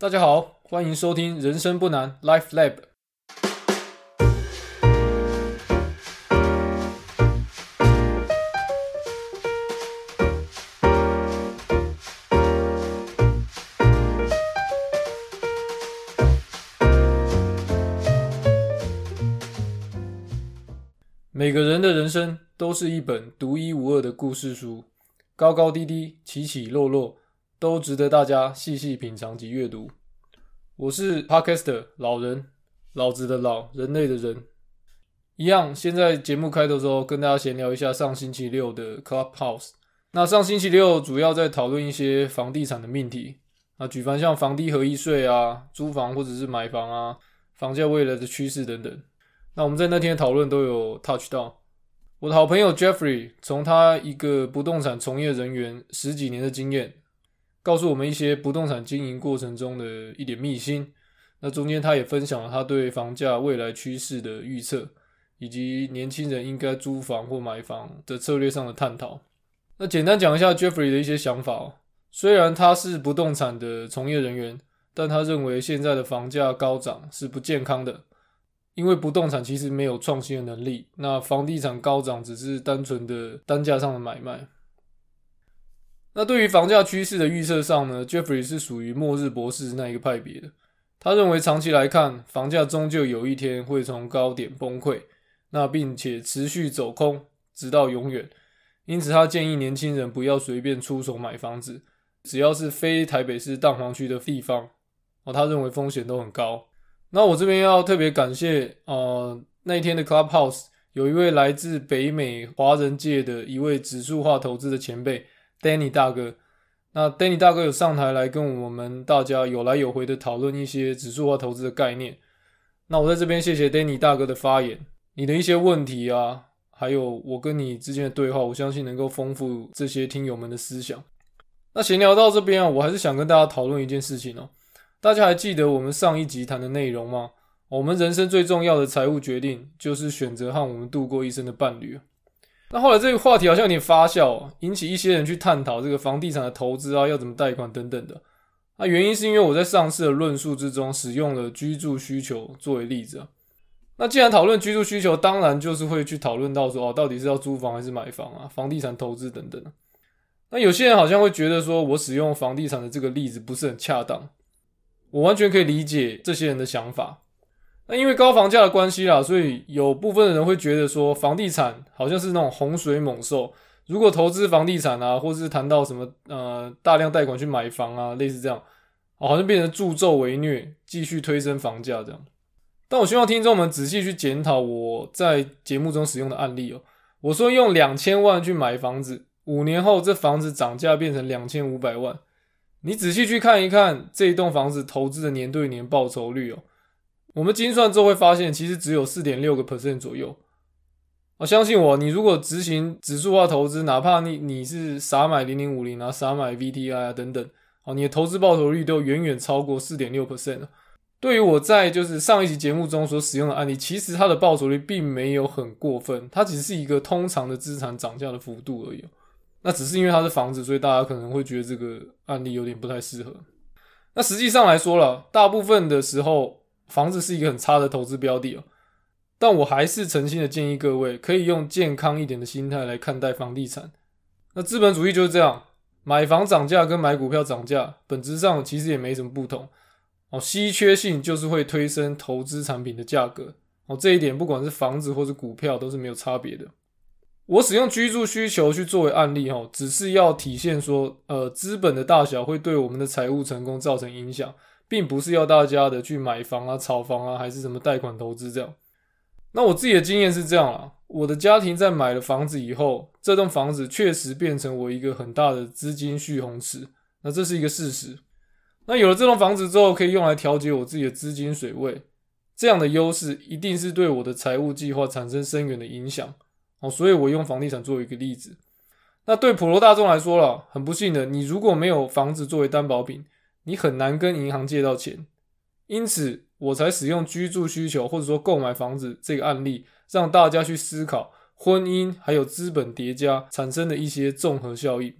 大家好，欢迎收听《人生不难 Life Lab》。每个人的人生都是一本独一无二的故事书，高高低低，起起落落，都值得大家细细品尝及阅读。我是 Podcaster 老人，老子的老，人类的人。一样，先在节目开头的时候跟大家闲聊一下上星期六的 Clubhouse。那上星期六主要在讨论一些房地产的命题，啊，举凡像房地合一税啊、租房或者是买房啊、房价未来的趋势等等。那我们在那天讨论都有 touch 到我的好朋友 Jeffrey，从他一个不动产从业人员十几年的经验，告诉我们一些不动产经营过程中的一点秘辛。那中间他也分享了他对房价未来趋势的预测，以及年轻人应该租房或买房的策略上的探讨。那简单讲一下 Jeffrey 的一些想法。虽然他是不动产的从业人员，但他认为现在的房价高涨是不健康的。因为不动产其实没有创新的能力，那房地产高涨只是单纯的单价上的买卖。那对于房价趋势的预测上呢，Jeffrey 是属于末日博士那一个派别的。他认为长期来看，房价终究有一天会从高点崩溃，那并且持续走空直到永远。因此，他建议年轻人不要随便出手买房子，只要是非台北市蛋黄区的地方，哦，他认为风险都很高。那我这边要特别感谢，呃，那一天的 Clubhouse 有一位来自北美华人界的一位指数化投资的前辈 Danny 大哥。那 Danny 大哥有上台来跟我们大家有来有回的讨论一些指数化投资的概念。那我在这边谢谢 Danny 大哥的发言，你的一些问题啊，还有我跟你之间的对话，我相信能够丰富这些听友们的思想。那闲聊到这边啊，我还是想跟大家讨论一件事情哦。大家还记得我们上一集谈的内容吗？我们人生最重要的财务决定就是选择和我们度过一生的伴侣。那后来这个话题好像有点发酵，引起一些人去探讨这个房地产的投资啊，要怎么贷款等等的。那原因是因为我在上次的论述之中使用了居住需求作为例子。那既然讨论居住需求，当然就是会去讨论到说哦，到底是要租房还是买房啊？房地产投资等等。那有些人好像会觉得说我使用房地产的这个例子不是很恰当。我完全可以理解这些人的想法。那因为高房价的关系啦，所以有部分的人会觉得说，房地产好像是那种洪水猛兽。如果投资房地产啊，或是谈到什么呃大量贷款去买房啊，类似这样，好像变成助纣为虐，继续推升房价这样。但我希望听众们仔细去检讨我在节目中使用的案例哦。我说用两千万去买房子，五年后这房子涨价变成两千五百万。你仔细去看一看这一栋房子投资的年对年报酬率哦，我们精算之后会发现，其实只有四点六个 percent 左右。啊，相信我，你如果执行指数化投资，哪怕你你是傻买零零五零啊，傻买 VTI 啊等等，哦，你的投资报酬率都远远超过四点六 percent 对于我在就是上一集节目中所使用的案例，其实它的报酬率并没有很过分，它只是一个通常的资产涨价的幅度而已。那只是因为它是房子，所以大家可能会觉得这个案例有点不太适合。那实际上来说了，大部分的时候，房子是一个很差的投资标的哦。但我还是诚心的建议各位，可以用健康一点的心态来看待房地产。那资本主义就是这样，买房涨价跟买股票涨价，本质上其实也没什么不同哦。稀缺性就是会推升投资产品的价格哦。这一点不管是房子或是股票都是没有差别的。我使用居住需求去作为案例，哈，只是要体现说，呃，资本的大小会对我们的财务成功造成影响，并不是要大家的去买房啊、炒房啊，还是什么贷款投资这样。那我自己的经验是这样啦，我的家庭在买了房子以后，这栋房子确实变成我一个很大的资金蓄洪池，那这是一个事实。那有了这栋房子之后，可以用来调节我自己的资金水位，这样的优势一定是对我的财务计划产生深远的影响。哦，所以我用房地产作为一个例子。那对普罗大众来说了，很不幸的，你如果没有房子作为担保品，你很难跟银行借到钱。因此，我才使用居住需求或者说购买房子这个案例，让大家去思考婚姻还有资本叠加产生的一些综合效应。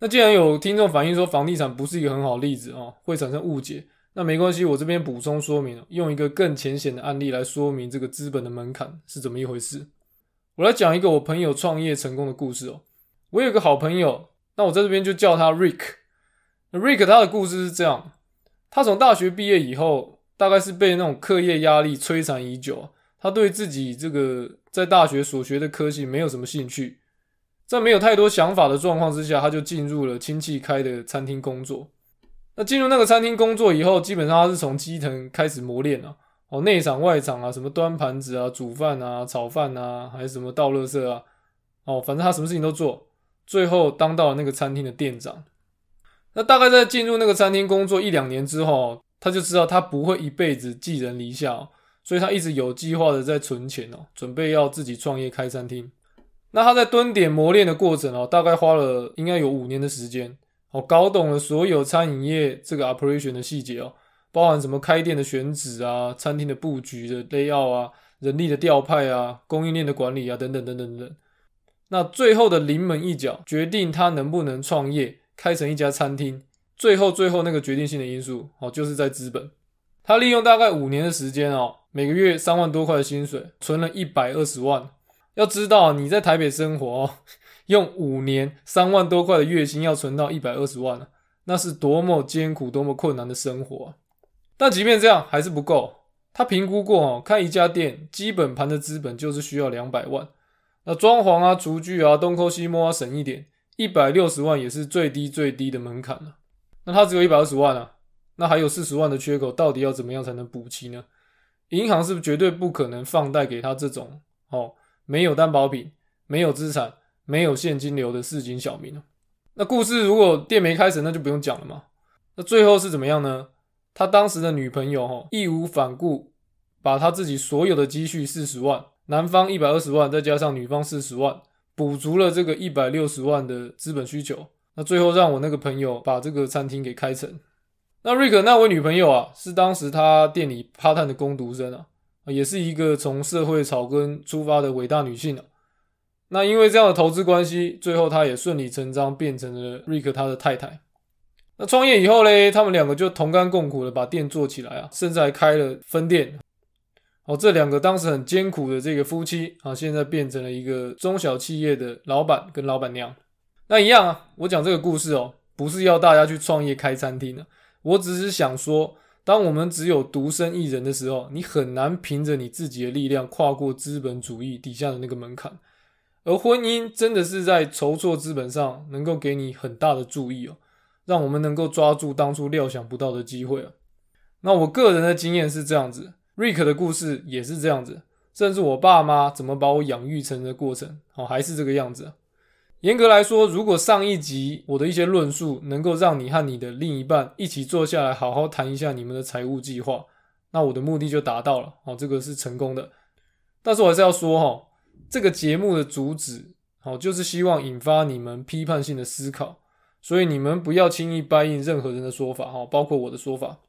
那既然有听众反映说房地产不是一个很好例子哦，会产生误解，那没关系，我这边补充说明，用一个更浅显的案例来说明这个资本的门槛是怎么一回事。我来讲一个我朋友创业成功的故事哦。我有个好朋友，那我在这边就叫他 Rick。Rick 他的故事是这样：他从大学毕业以后，大概是被那种课业压力摧残已久，他对自己这个在大学所学的科系没有什么兴趣，在没有太多想法的状况之下，他就进入了亲戚开的餐厅工作。那进入那个餐厅工作以后，基本上他是从基层开始磨练啊，哦，内场外场啊，什么端盘子啊、煮饭啊、炒饭啊，还是什么倒垃圾啊，哦，反正他什么事情都做，最后当到了那个餐厅的店长。那大概在进入那个餐厅工作一两年之后，他就知道他不会一辈子寄人篱下，所以他一直有计划的在存钱哦，准备要自己创业开餐厅。那他在蹲点磨练的过程哦，大概花了应该有五年的时间。我搞懂了所有餐饮业这个 operation 的细节哦，包含什么开店的选址啊、餐厅的布局的 layout 啊、人力的调派啊、供应链的管理啊等等等等等。那最后的临门一脚，决定他能不能创业开成一家餐厅，最后最后那个决定性的因素哦，就是在资本。他利用大概五年的时间哦，每个月三万多块的薪水，存了一百二十万。要知道你在台北生活哦。用五年三万多块的月薪要存到一百二十万那是多么艰苦、多么困难的生活啊！但即便这样还是不够。他评估过哦，开一家店基本盘的资本就是需要两百万。那装潢啊、厨具啊、东抠西摸啊，省一点，一百六十万也是最低最低的门槛了。那他只有一百二十万啊，那还有四十万的缺口，到底要怎么样才能补齐呢？银行是绝对不可能放贷给他这种哦，没有担保品、没有资产？没有现金流的市井小民那故事如果店没开成，那就不用讲了嘛。那最后是怎么样呢？他当时的女朋友哈义无反顾，把他自己所有的积蓄四十万，男方一百二十万，再加上女方四十万，补足了这个一百六十万的资本需求。那最后让我那个朋友把这个餐厅给开成。那瑞克那位女朋友啊，是当时他店里趴探的工读生啊，也是一个从社会草根出发的伟大女性啊。那因为这样的投资关系，最后她也顺理成章变成了瑞克他的太太。那创业以后嘞，他们两个就同甘共苦的把店做起来啊，甚至还开了分店。哦，这两个当时很艰苦的这个夫妻啊，现在变成了一个中小企业的老板跟老板娘。那一样啊，我讲这个故事哦，不是要大家去创业开餐厅的，我只是想说，当我们只有独身一人的时候，你很难凭着你自己的力量跨过资本主义底下的那个门槛。而婚姻真的是在筹措资本上能够给你很大的注意哦，让我们能够抓住当初料想不到的机会啊。那我个人的经验是这样子，Rick 的故事也是这样子，甚至我爸妈怎么把我养育成的过程，哦，还是这个样子。严格来说，如果上一集我的一些论述能够让你和你的另一半一起坐下来好好谈一下你们的财务计划，那我的目的就达到了，哦，这个是成功的。但是我还是要说哈。这个节目的主旨，哦，就是希望引发你们批判性的思考，所以你们不要轻易答应任何人的说法，哈，包括我的说法。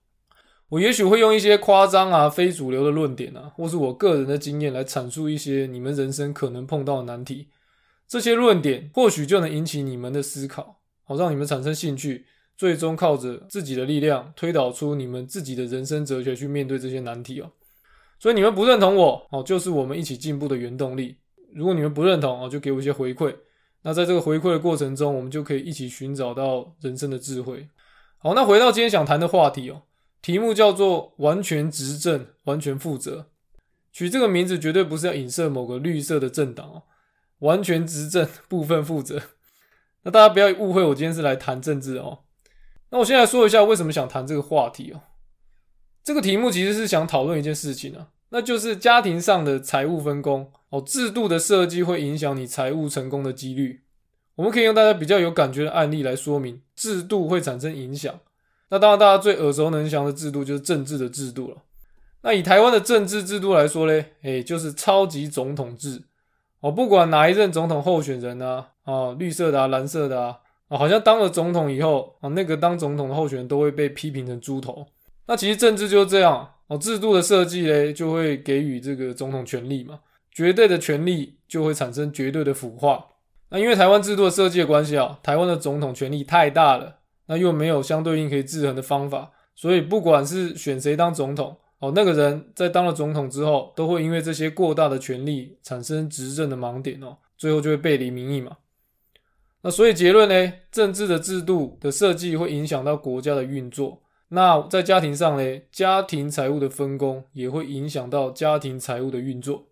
我也许会用一些夸张啊、非主流的论点啊，或是我个人的经验来阐述一些你们人生可能碰到的难题。这些论点或许就能引起你们的思考，好，让你们产生兴趣，最终靠着自己的力量推导出你们自己的人生哲学去面对这些难题哦。所以你们不认同我，哦，就是我们一起进步的原动力。如果你们不认同哦，就给我一些回馈。那在这个回馈的过程中，我们就可以一起寻找到人生的智慧。好，那回到今天想谈的话题哦，题目叫做“完全执政，完全负责”。取这个名字绝对不是要影射某个绿色的政党哦。完全执政，部分负责。那大家不要误会，我今天是来谈政治哦。那我现在说一下为什么想谈这个话题哦。这个题目其实是想讨论一件事情啊。那就是家庭上的财务分工哦，制度的设计会影响你财务成功的几率。我们可以用大家比较有感觉的案例来说明制度会产生影响。那当然，大家最耳熟能详的制度就是政治的制度了。那以台湾的政治制度来说嘞，诶，就是超级总统制哦，不管哪一任总统候选人啊，啊，绿色的啊，蓝色的啊，啊，好像当了总统以后啊，那个当总统的候选人都会被批评成猪头。那其实政治就是这样。哦，制度的设计嘞，就会给予这个总统权力嘛，绝对的权力就会产生绝对的腐化。那因为台湾制度的设计的关系啊，台湾的总统权力太大了，那又没有相对应可以制衡的方法，所以不管是选谁当总统，哦，那个人在当了总统之后，都会因为这些过大的权力产生执政的盲点哦，最后就会背离民意嘛。那所以结论呢，政治的制度的设计会影响到国家的运作。那在家庭上呢，家庭财务的分工也会影响到家庭财务的运作。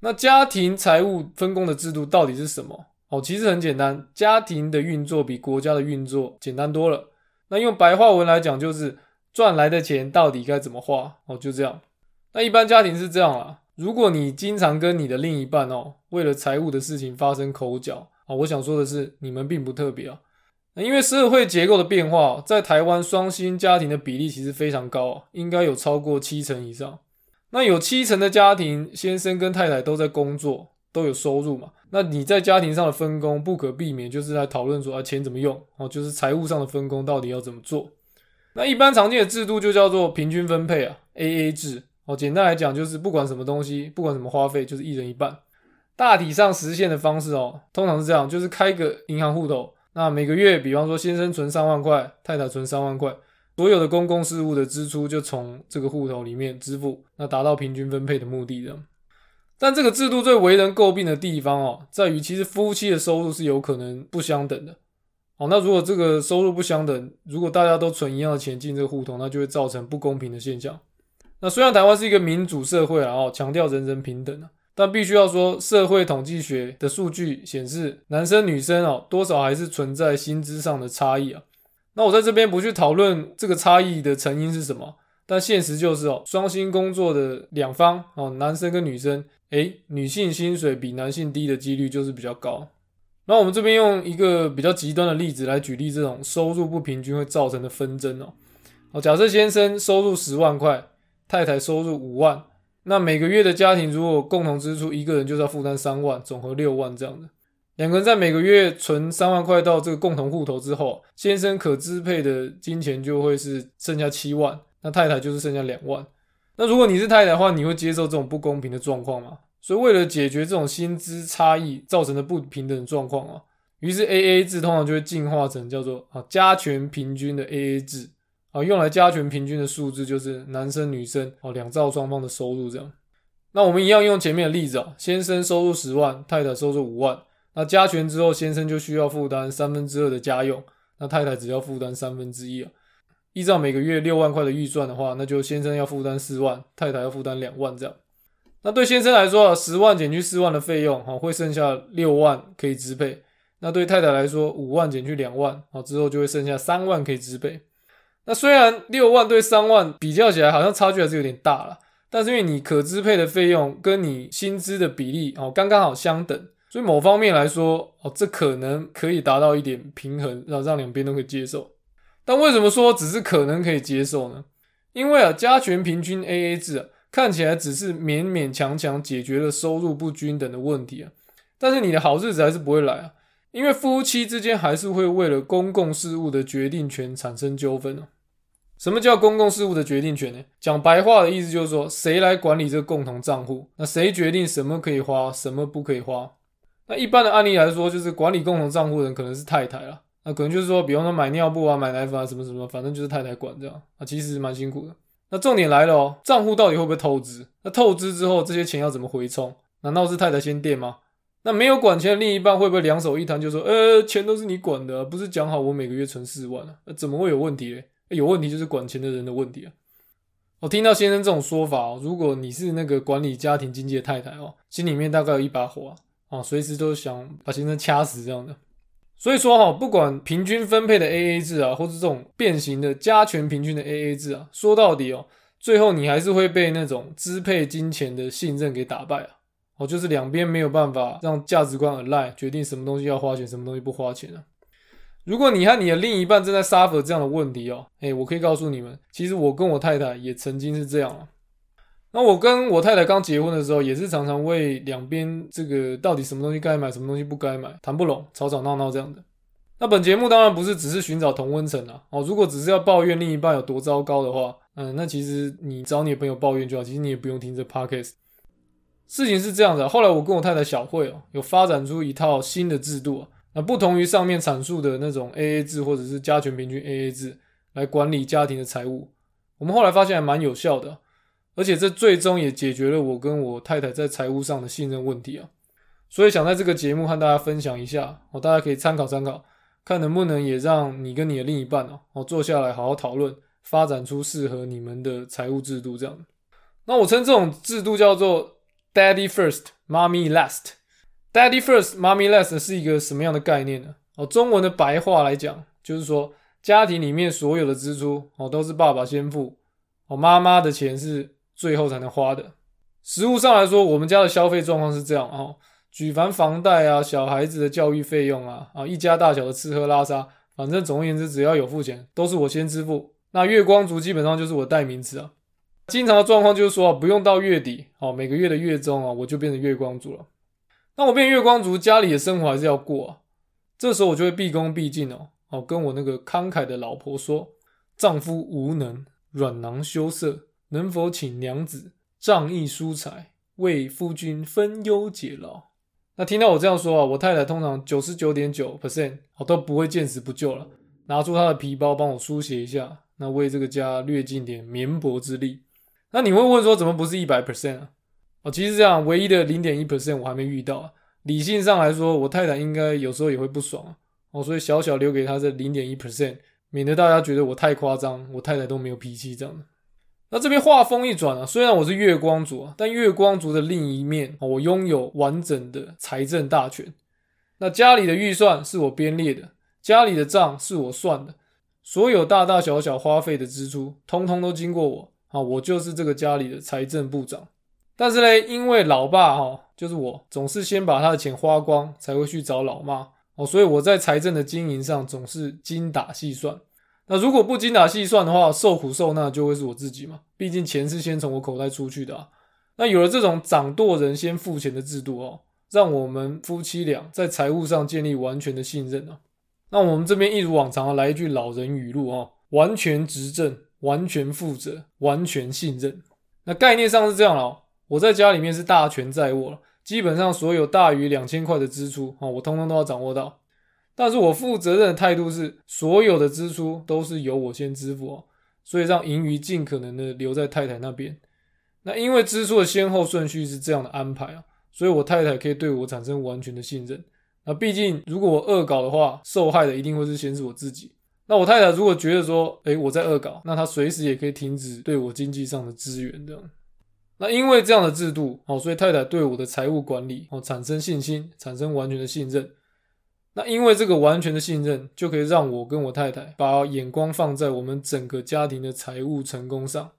那家庭财务分工的制度到底是什么？哦，其实很简单，家庭的运作比国家的运作简单多了。那用白话文来讲，就是赚来的钱到底该怎么花？哦，就这样。那一般家庭是这样啦，如果你经常跟你的另一半哦，为了财务的事情发生口角啊，我想说的是，你们并不特别啊。那因为社会结构的变化，在台湾双薪家庭的比例其实非常高啊，应该有超过七成以上。那有七成的家庭，先生跟太太都在工作，都有收入嘛？那你在家庭上的分工，不可避免就是在讨论说啊，钱怎么用哦，就是财务上的分工到底要怎么做？那一般常见的制度就叫做平均分配啊，A A 制哦。简单来讲，就是不管什么东西，不管什么花费，就是一人一半。大体上实现的方式哦，通常是这样，就是开个银行户头，那每个月，比方说先生存三万块，太太存三万块。所有的公共事务的支出就从这个户头里面支付，那达到平均分配的目的的。但这个制度最为人诟病的地方哦，在于其实夫妻的收入是有可能不相等的。哦，那如果这个收入不相等，如果大家都存一样的钱进这个户头，那就会造成不公平的现象。那虽然台湾是一个民主社会啊，哦，强调人人平等啊，但必须要说，社会统计学的数据显示，男生女生哦，多少还是存在薪资上的差异啊。那我在这边不去讨论这个差异的成因是什么，但现实就是哦，双薪工作的两方哦，男生跟女生，诶，女性薪水比男性低的几率就是比较高。那我们这边用一个比较极端的例子来举例，这种收入不平均会造成的纷争哦。哦，假设先生收入十万块，太太收入五万，那每个月的家庭如果共同支出，一个人就是要负担三万，总和六万这样的。两个人在每个月存三万块到这个共同户头之后，先生可支配的金钱就会是剩下七万，那太太就是剩下两万。那如果你是太太的话，你会接受这种不公平的状况吗？所以为了解决这种薪资差异造成的不平等状况啊，于是 A A 制通常就会进化成叫做啊加权平均的 A A 制啊，用来加权平均的数字就是男生女生哦两造双方的收入这样。那我们一样用前面的例子啊，先生收入十万，太太收入五万。那加权之后，先生就需要负担三分之二的家用，那太太只要负担三分之一啊。依照每个月六万块的预算的话，那就先生要负担四万，太太要负担两万这样。那对先生来说啊，十万减去四万的费用，哈，会剩下六万可以支配。那对太太来说，五万减去两万，好之后就会剩下三万可以支配。那虽然六万对三万比较起来，好像差距还是有点大了，但是因为你可支配的费用跟你薪资的比例哦，刚刚好相等。所以某方面来说，哦，这可能可以达到一点平衡，让让两边都可以接受。但为什么说只是可能可以接受呢？因为啊，加权平均 AA 制啊，看起来只是勉勉强强解决了收入不均等的问题啊，但是你的好日子还是不会来啊，因为夫妻之间还是会为了公共事务的决定权产生纠纷啊。什么叫公共事务的决定权呢？讲白话的意思就是说，谁来管理这个共同账户？那谁决定什么可以花，什么不可以花？那一般的案例来说，就是管理共同账户人可能是太太了。那可能就是说，比方说买尿布啊、买奶粉啊什么什么，反正就是太太管这样啊，其实蛮辛苦的。那重点来了哦，账户到底会不会透支？那透支之后，这些钱要怎么回冲？难道是太太先垫吗？那没有管钱的另一半会不会两手一摊，就说呃，钱都是你管的，不是讲好我每个月存四万啊？怎么会有问题嘞？有问题就是管钱的人的问题啊！我听到先生这种说法哦，如果你是那个管理家庭经济的太太哦，心里面大概有一把火。啊，随时都想把先生掐死这样的，所以说哈，不管平均分配的 A A 制啊，或是这种变形的加权平均的 A A 制啊，说到底哦，最后你还是会被那种支配金钱的信任给打败啊。哦，就是两边没有办法让价值观而赖，决定什么东西要花钱，什么东西不花钱啊。如果你和你的另一半正在 suffer 这样的问题哦，哎，我可以告诉你们，其实我跟我太太也曾经是这样啊。那我跟我太太刚结婚的时候，也是常常为两边这个到底什么东西该买，什么东西不该买，谈不拢，吵吵闹闹这样的。那本节目当然不是只是寻找同温层啊，哦，如果只是要抱怨另一半有多糟糕的话，嗯，那其实你找你的朋友抱怨就好，其实你也不用听这 podcast。事情是这样的，后来我跟我太太小慧哦，有发展出一套新的制度啊，那不同于上面阐述的那种 AA 制或者是加权平均 AA 制来管理家庭的财务。我们后来发现还蛮有效的，而且这最终也解决了我跟我太太在财务上的信任问题啊。所以想在这个节目和大家分享一下，哦，大家可以参考参考，看能不能也让你跟你的另一半哦，哦坐下来好好讨论，发展出适合你们的财务制度这样。那我称这种制度叫做 “Daddy First, Mommy Last”。Daddy First, Mommy Last 是一个什么样的概念呢？哦，中文的白话来讲，就是说家庭里面所有的支出哦都是爸爸先付，哦妈妈的钱是最后才能花的。实物上来说，我们家的消费状况是这样哦。举凡房贷啊、小孩子的教育费用啊、啊一家大小的吃喝拉撒，反正总而言之，只要有付钱，都是我先支付。那月光族基本上就是我代名词啊。经常的状况就是说，不用到月底，哦，每个月的月中啊，我就变成月光族了。那我变月光族，家里的生活还是要过啊。这时候我就会毕恭毕敬哦，哦，跟我那个慷慨的老婆说：“丈夫无能，软囊羞涩，能否请娘子仗义疏财，为夫君分忧解劳？”那听到我这样说啊，我太太通常九十九点九 percent 我都不会见死不救了，拿出她的皮包帮我书写一下，那为这个家略尽点绵薄之力。那你会问说，怎么不是一百 percent 啊？哦，其实这样唯一的零点一 percent 我还没遇到啊。理性上来说，我太太应该有时候也会不爽啊。哦，所以小小留给她这零点一 percent，免得大家觉得我太夸张，我太太都没有脾气这样的。那这边话锋一转啊，虽然我是月光族啊，但月光族的另一面，我拥有完整的财政大权。那家里的预算是我编列的，家里的账是我算的，所有大大小小花费的支出，通通都经过我啊，我就是这个家里的财政部长。但是呢，因为老爸哈，就是我总是先把他的钱花光，才会去找老妈哦，所以我在财政的经营上总是精打细算。那如果不精打细算的话，受苦受难就会是我自己嘛。毕竟钱是先从我口袋出去的啊。那有了这种掌舵人先付钱的制度哦，让我们夫妻俩在财务上建立完全的信任啊。那我们这边一如往常来一句老人语录哦：完全执政，完全负责，完全信任。那概念上是这样哦。我在家里面是大权在握了，基本上所有大于两千块的支出啊，我通通都要掌握到。但是我负责任的态度是，所有的支出都是由我先支付哦，所以让盈余尽可能的留在太太那边。那因为支出的先后顺序是这样的安排啊，所以我太太可以对我产生完全的信任。那毕竟如果我恶搞的话，受害的一定会是先是我自己。那我太太如果觉得说，诶，我在恶搞，那她随时也可以停止对我经济上的支援这样。那因为这样的制度哦，所以太太对我的财务管理哦产生信心，产生完全的信任。那因为这个完全的信任，就可以让我跟我太太把眼光放在我们整个家庭的财务成功上。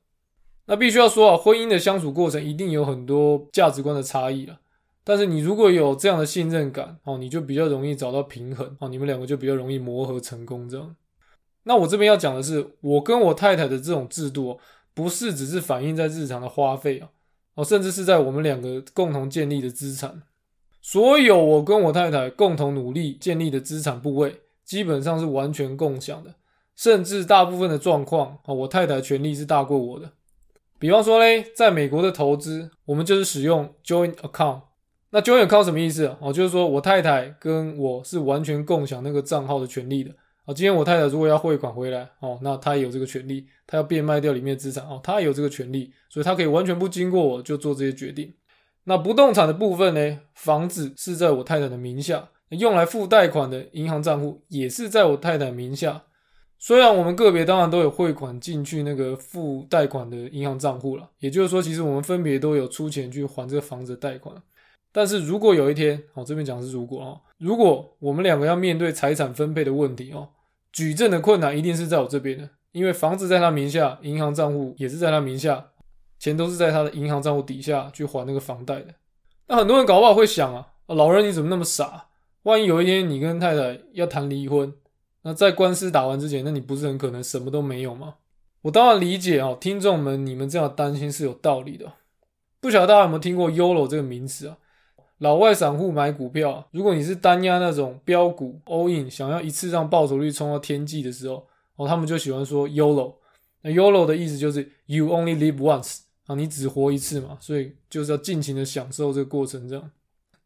那必须要说啊，婚姻的相处过程一定有很多价值观的差异了。但是你如果有这样的信任感哦，你就比较容易找到平衡哦，你们两个就比较容易磨合成功这样。那我这边要讲的是，我跟我太太的这种制度，不是只是反映在日常的花费啊，哦，甚至是在我们两个共同建立的资产。所有我跟我太太共同努力建立的资产部位，基本上是完全共享的，甚至大部分的状况啊，我太太权利是大过我的。比方说嘞，在美国的投资，我们就是使用 joint account。那 joint account 什么意思哦，就是说我太太跟我是完全共享那个账号的权利的啊。今天我太太如果要汇款回来哦，那她也有这个权利，她要变卖掉里面资产哦，她也有这个权利，所以她可以完全不经过我就做这些决定。那不动产的部分呢？房子是在我太太的名下，用来付贷款的银行账户也是在我太太名下。虽然我们个别当然都有汇款进去那个付贷款的银行账户了，也就是说，其实我们分别都有出钱去还这个房子的贷款。但是如果有一天，哦，这边讲是如果啊，如果我们两个要面对财产分配的问题哦，举证的困难一定是在我这边的，因为房子在他名下，银行账户也是在他名下。钱都是在他的银行账户底下去还那个房贷的。那很多人搞不好会想啊，老人你怎么那么傻？万一有一天你跟太太要谈离婚，那在官司打完之前，那你不是很可能什么都没有吗？我当然理解啊，听众们你们这样担心是有道理的。不晓得大家有没有听过 “YOLO” 这个名词啊？老外散户买股票，如果你是单押那种标股 all in，想要一次让报酬率冲到天际的时候，哦，他们就喜欢说 “YOLO”。那 “YOLO” 的意思就是 “You only live once”。你只活一次嘛，所以就是要尽情的享受这个过程。这样，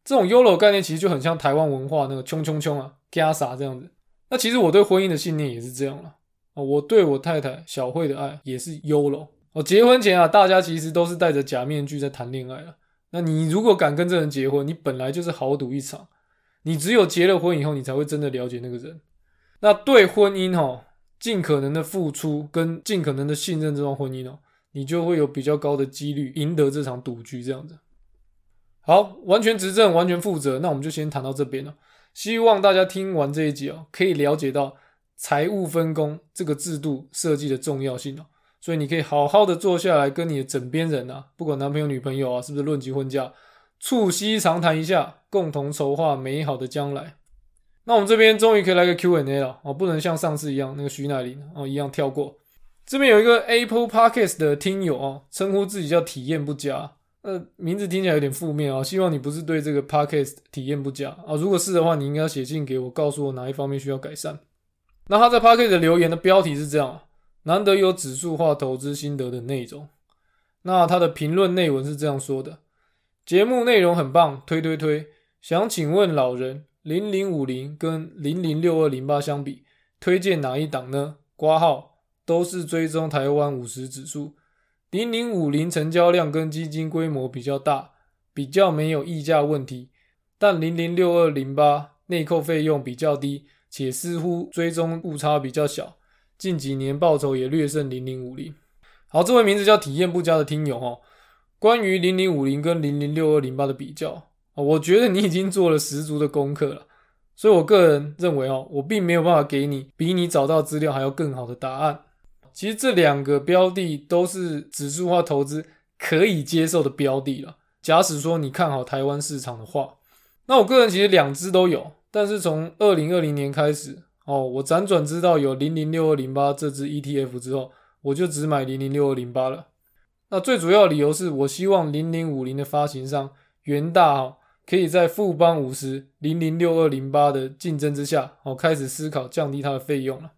这种 YOLO 概念其实就很像台湾文化那个“冲冲冲”啊，加啥这样子。那其实我对婚姻的信念也是这样了。啊，我对我太太小慧的爱也是 YOLO。哦，结婚前啊，大家其实都是戴着假面具在谈恋爱了。那你如果敢跟这人结婚，你本来就是豪赌一场。你只有结了婚以后，你才会真的了解那个人。那对婚姻哈，尽可能的付出跟尽可能的信任这段婚姻哦，你就会有比较高的几率赢得这场赌局。这样子，好，完全执政，完全负责。那我们就先谈到这边了。希望大家听完这一集哦，可以了解到财务分工这个制度设计的重要性哦。所以你可以好好的坐下来，跟你的枕边人啊，不管男朋友女朋友啊，是不是论及婚嫁，促膝长谈一下，共同筹划美好的将来。那我们这边终于可以来个 Q&A 了哦，不能像上次一样那个徐乃麟哦一样跳过。这边有一个 Apple Podcast 的听友哦，称呼自己叫体验不佳，呃，名字听起来有点负面啊，希望你不是对这个 Podcast 体验不佳啊，如果是的话，你应该要写信给我，告诉我哪一方面需要改善。那他在 Podcast 的留言的标题是这样。难得有指数化投资心得的内容，那他的评论内文是这样说的：节目内容很棒，推推推。想请问老人，零零五零跟零零六二零八相比，推荐哪一档呢？挂号都是追踪台湾五十指数，零零五零成交量跟基金规模比较大，比较没有溢价问题，但零零六二零八内扣费用比较低，且似乎追踪误差比较小。近几年报酬也略胜零零五零。好，这位名字叫体验不佳的听友哦，关于零零五零跟零零六二零八的比较啊我觉得你已经做了十足的功课了，所以我个人认为哦，我并没有办法给你比你找到资料还要更好的答案。其实这两个标的都是指数化投资可以接受的标的了。假使说你看好台湾市场的话，那我个人其实两只都有，但是从二零二零年开始。哦，我辗转知道有零零六二零八这支 ETF 之后，我就只买零零六二零八了。那最主要理由是我希望零零五零的发行商元大哈，可以在富邦五十零零六二零八的竞争之下，哦，开始思考降低它的费用了。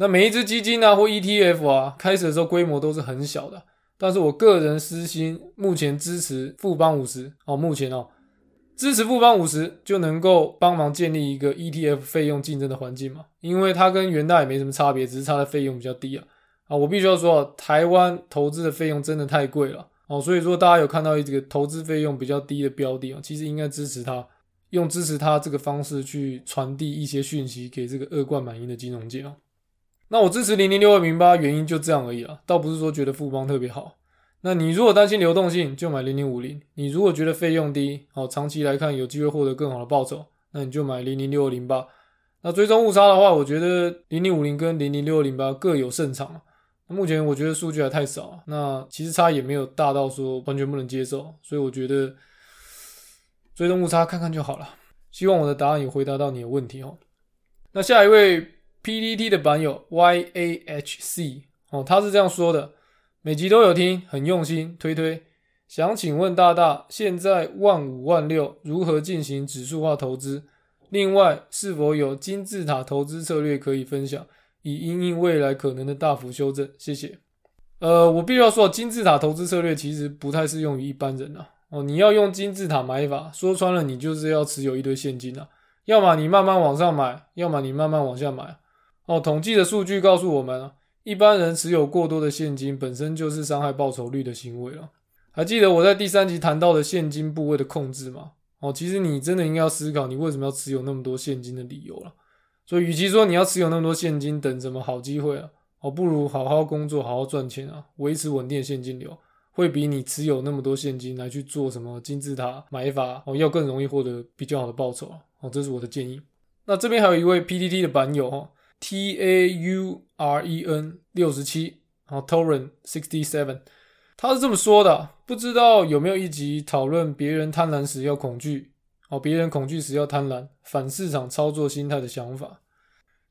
那每一只基金啊或 ETF 啊，开始的时候规模都是很小的，但是我个人私心目前支持富邦五十哦，目前哦。支持富邦五十就能够帮忙建立一个 ETF 费用竞争的环境嘛？因为它跟元大也没什么差别，只是它的费用比较低啊。啊，我必须要说，台湾投资的费用真的太贵了哦。所以说，大家有看到一个投资费用比较低的标的啊，其实应该支持它，用支持它这个方式去传递一些讯息给这个恶贯满盈的金融界啊。那我支持零零六二零八，原因就这样而已啊，倒不是说觉得富邦特别好。那你如果担心流动性，就买零零五零；你如果觉得费用低，好，长期来看有机会获得更好的报酬，那你就买零零六二零八。那追踪误差的话，我觉得零零五零跟零零六二零八各有胜场。目前我觉得数据还太少，那其实差也没有大到说完全不能接受，所以我觉得追踪误差看看就好了。希望我的答案有回答到你的问题哦。那下一位 PDT 的版友 YAHC 哦，他是这样说的。每集都有听，很用心推推。想请问大大，现在万五万六如何进行指数化投资？另外，是否有金字塔投资策略可以分享，以应应未来可能的大幅修正？谢谢。呃，我必须要说，金字塔投资策略其实不太适用于一般人啊。哦，你要用金字塔买法，说穿了，你就是要持有一堆现金啊。要么你慢慢往上买，要么你慢慢往下买。哦，统计的数据告诉我们。一般人持有过多的现金，本身就是伤害报酬率的行为了。还记得我在第三集谈到的现金部位的控制吗？哦，其实你真的应该要思考，你为什么要持有那么多现金的理由了。所以，与其说你要持有那么多现金等什么好机会啊，哦，不如好好工作，好好赚钱啊，维持稳定的现金流，会比你持有那么多现金来去做什么金字塔买法哦，要更容易获得比较好的报酬哦，这是我的建议。那这边还有一位 PDT 的版友哈。T A U R E N 六十七，然后 Torren sixty seven，他是这么说的，不知道有没有一集讨论别人贪婪时要恐惧，哦，别人恐惧时要贪婪，反市场操作心态的想法。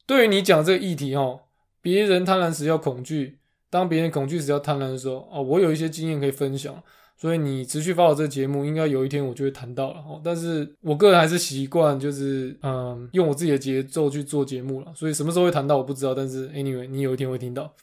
对于你讲这个议题，哦，别人贪婪时要恐惧，当别人恐惧时要贪婪的时候，哦，我有一些经验可以分享。所以你持续发我这个节目，应该有一天我就会谈到了哦。但是我个人还是习惯就是嗯，用我自己的节奏去做节目了。所以什么时候会谈到我不知道，但是 anyway，你有一天会听到。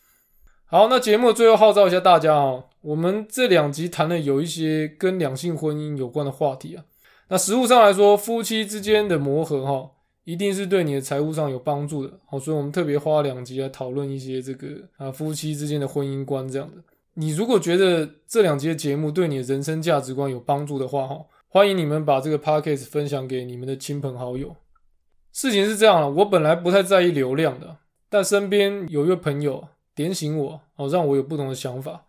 好，那节目最后号召一下大家哦，我们这两集谈的有一些跟两性婚姻有关的话题啊。那实物上来说，夫妻之间的磨合哈，一定是对你的财务上有帮助的。好，所以我们特别花两集来讨论一些这个啊夫妻之间的婚姻观这样的。你如果觉得这两节节目对你的人生价值观有帮助的话，哈，欢迎你们把这个 podcast 分享给你们的亲朋好友。事情是这样了，我本来不太在意流量的，但身边有一位朋友点醒我，哦，让我有不同的想法。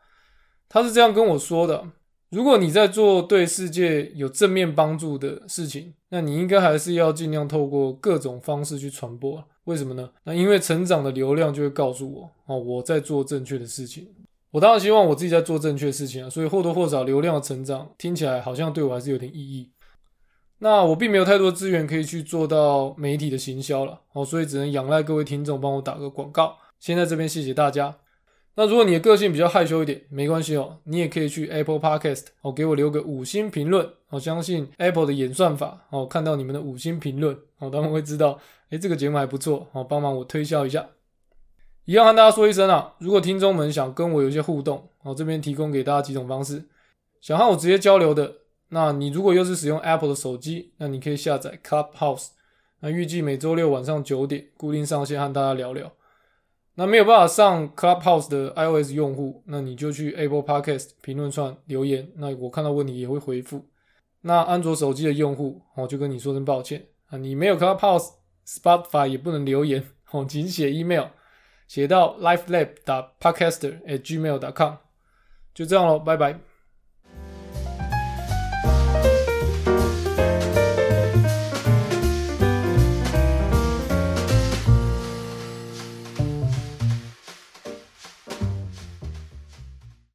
他是这样跟我说的：如果你在做对世界有正面帮助的事情，那你应该还是要尽量透过各种方式去传播。为什么呢？那因为成长的流量就会告诉我，哦，我在做正确的事情。我当然希望我自己在做正确的事情啊，所以或多或少流量的成长听起来好像对我还是有点意义。那我并没有太多资源可以去做到媒体的行销了，哦，所以只能仰赖各位听众帮我打个广告。先在这边谢谢大家。那如果你的个性比较害羞一点，没关系哦，你也可以去 Apple Podcast 哦，给我留个五星评论。我相信 Apple 的演算法哦，看到你们的五星评论哦，他们会知道，诶，这个节目还不错哦，帮忙我推销一下。一样和大家说一声啊，如果听众们想跟我有一些互动，我这边提供给大家几种方式，想和我直接交流的。那你如果又是使用 Apple 的手机，那你可以下载 Clubhouse，那预计每周六晚上九点固定上线和大家聊聊。那没有办法上 Clubhouse 的 iOS 用户，那你就去 Apple Podcast 评论串留言，那我看到问题也会回复。那安卓手机的用户，我就跟你说声抱歉啊，你没有 Clubhouse，Spotify 也不能留言，哦，仅写 email 写到 lifelab 打 podcaster at gmail.com 就这样喽，拜拜。